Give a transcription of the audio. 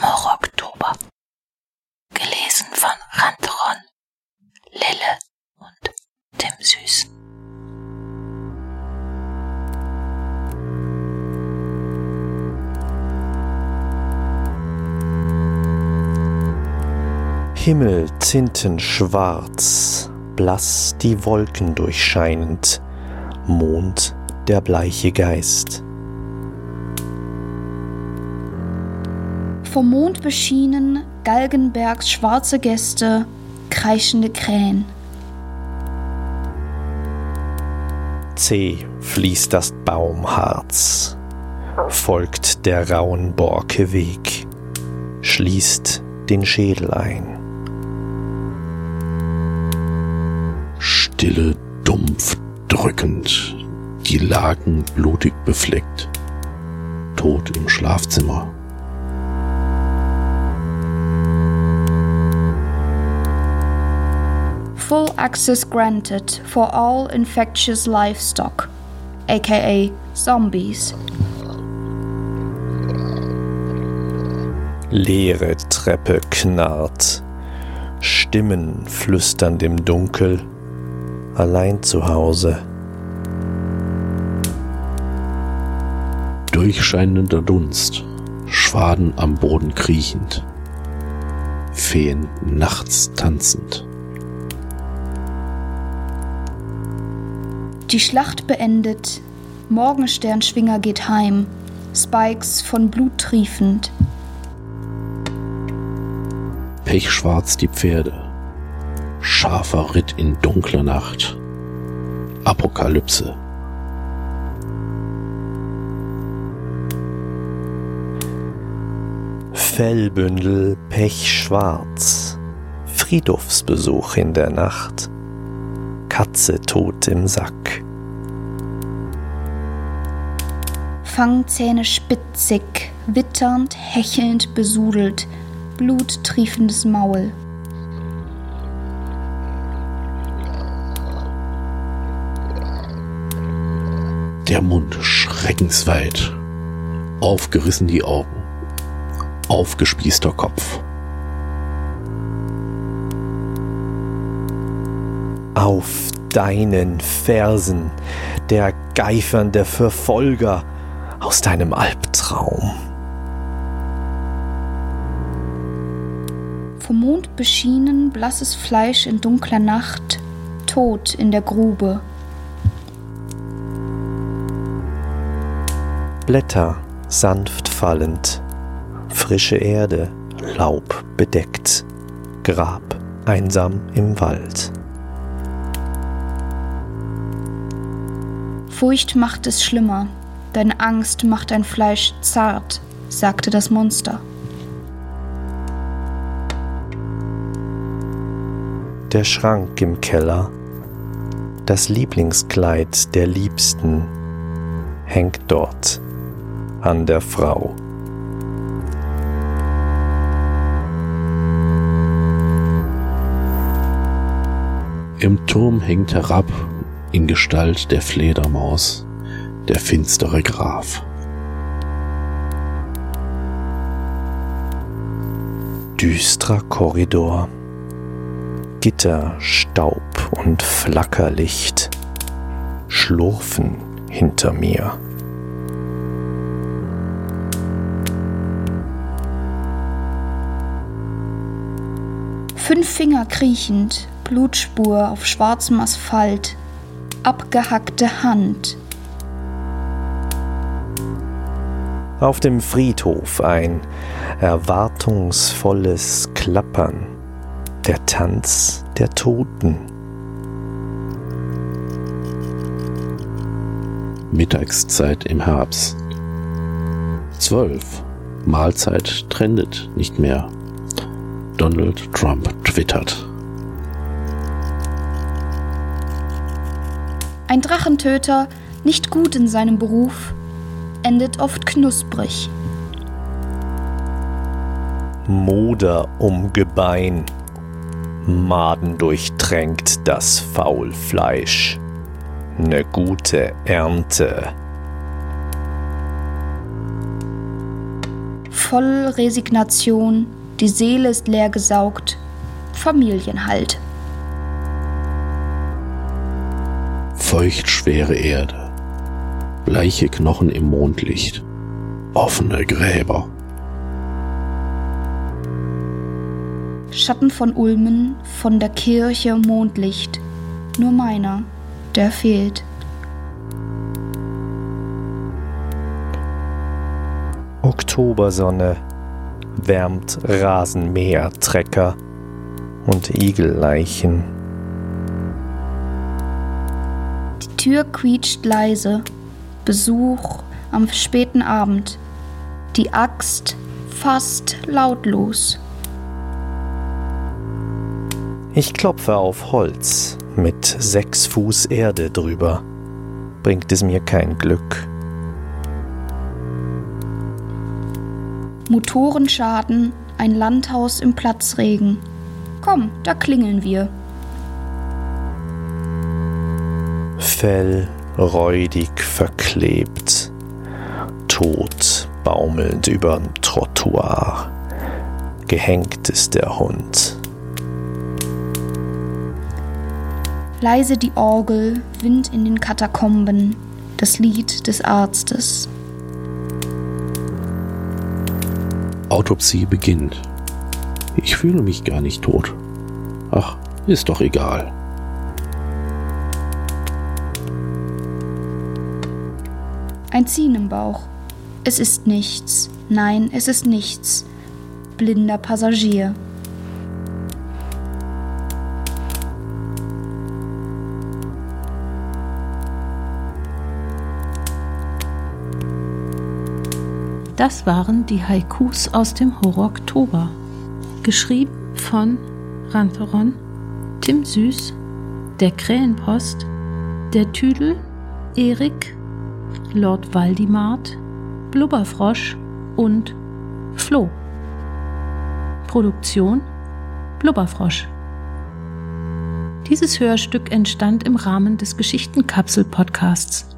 Horror-Oktober. Gelesen von Ranteron, Lille und Tim Süß. Himmel tintenschwarz, blass die Wolken durchscheinend, Mond der bleiche Geist. Vom Mond beschienen Galgenbergs schwarze Gäste, kreischende Krähen. Zäh fließt das Baumharz, folgt der rauen Borke Weg, schließt den Schädel ein. Stille, dumpf, drückend, die Laken blutig befleckt, tot im Schlafzimmer. Full access granted for all infectious livestock, aka zombies. Leere Treppe knarrt, Stimmen flüstern im Dunkel, allein zu Hause. Durchscheinender Dunst, Schwaden am Boden kriechend, Feen nachts tanzend. Die Schlacht beendet, Morgensternschwinger geht heim, Spikes von Blut triefend. Pechschwarz die Pferde, scharfer Ritt in dunkler Nacht, Apokalypse. Fellbündel pechschwarz, Friedhofsbesuch in der Nacht, Katze tot im Sack. Fangzähne spitzig, witternd, hechelnd, besudelt, bluttriefendes Maul. Der Mund schreckensweit, aufgerissen die Augen, aufgespießter Kopf. Auf deinen Fersen, der geifernde Verfolger aus deinem Albtraum. Vom Mond beschienen blasses Fleisch in dunkler Nacht, tot in der Grube. Blätter sanft fallend, frische Erde, Laub bedeckt, Grab einsam im Wald. Furcht macht es schlimmer, deine Angst macht dein Fleisch zart, sagte das Monster. Der Schrank im Keller, das Lieblingskleid der Liebsten, hängt dort an der Frau. Im Turm hängt herab, in Gestalt der Fledermaus, der finstere Graf. Düstrer Korridor, Gitter, Staub und Flackerlicht schlurfen hinter mir. Fünf Finger kriechend, Blutspur auf schwarzem Asphalt, abgehackte Hand. Auf dem Friedhof ein erwartungsvolles Klappern, der Tanz der Toten. Mittagszeit im Herbst. Zwölf. Mahlzeit trendet nicht mehr. Donald Trump twittert. Ein Drachentöter, nicht gut in seinem Beruf, endet oft knusprig. Moder um Gebein, Maden durchtränkt das Faulfleisch. Ne gute Ernte. voll Resignation, die Seele ist leer gesaugt. Familienhalt. Feuchtschwere Erde, bleiche Knochen im Mondlicht, offene Gräber. Schatten von Ulmen, von der Kirche Mondlicht. Nur meiner, der fehlt. Oktobersonne wärmt Rasenmäher, Trecker und Igelleichen. Tür quietscht leise. Besuch am späten Abend. Die Axt fast lautlos. Ich klopfe auf Holz mit sechs Fuß Erde drüber. Bringt es mir kein Glück. Motorenschaden, ein Landhaus im Platzregen. Komm, da klingeln wir. Fell räudig verklebt, tot baumelnd überm Trottoir. Gehängt ist der Hund. Leise die Orgel, Wind in den Katakomben, das Lied des Arztes. Autopsie beginnt. Ich fühle mich gar nicht tot. Ach, ist doch egal. Ziehen im Bauch. Es ist nichts. Nein, es ist nichts. Blinder Passagier. Das waren die Haikus aus dem Horror Oktober. Geschrieben von Rantheron, Tim Süß, der Krähenpost, der Tüdel, Erik, Lord Waldimart, Blubberfrosch und Flo. Produktion Blubberfrosch. Dieses Hörstück entstand im Rahmen des Geschichtenkapsel-Podcasts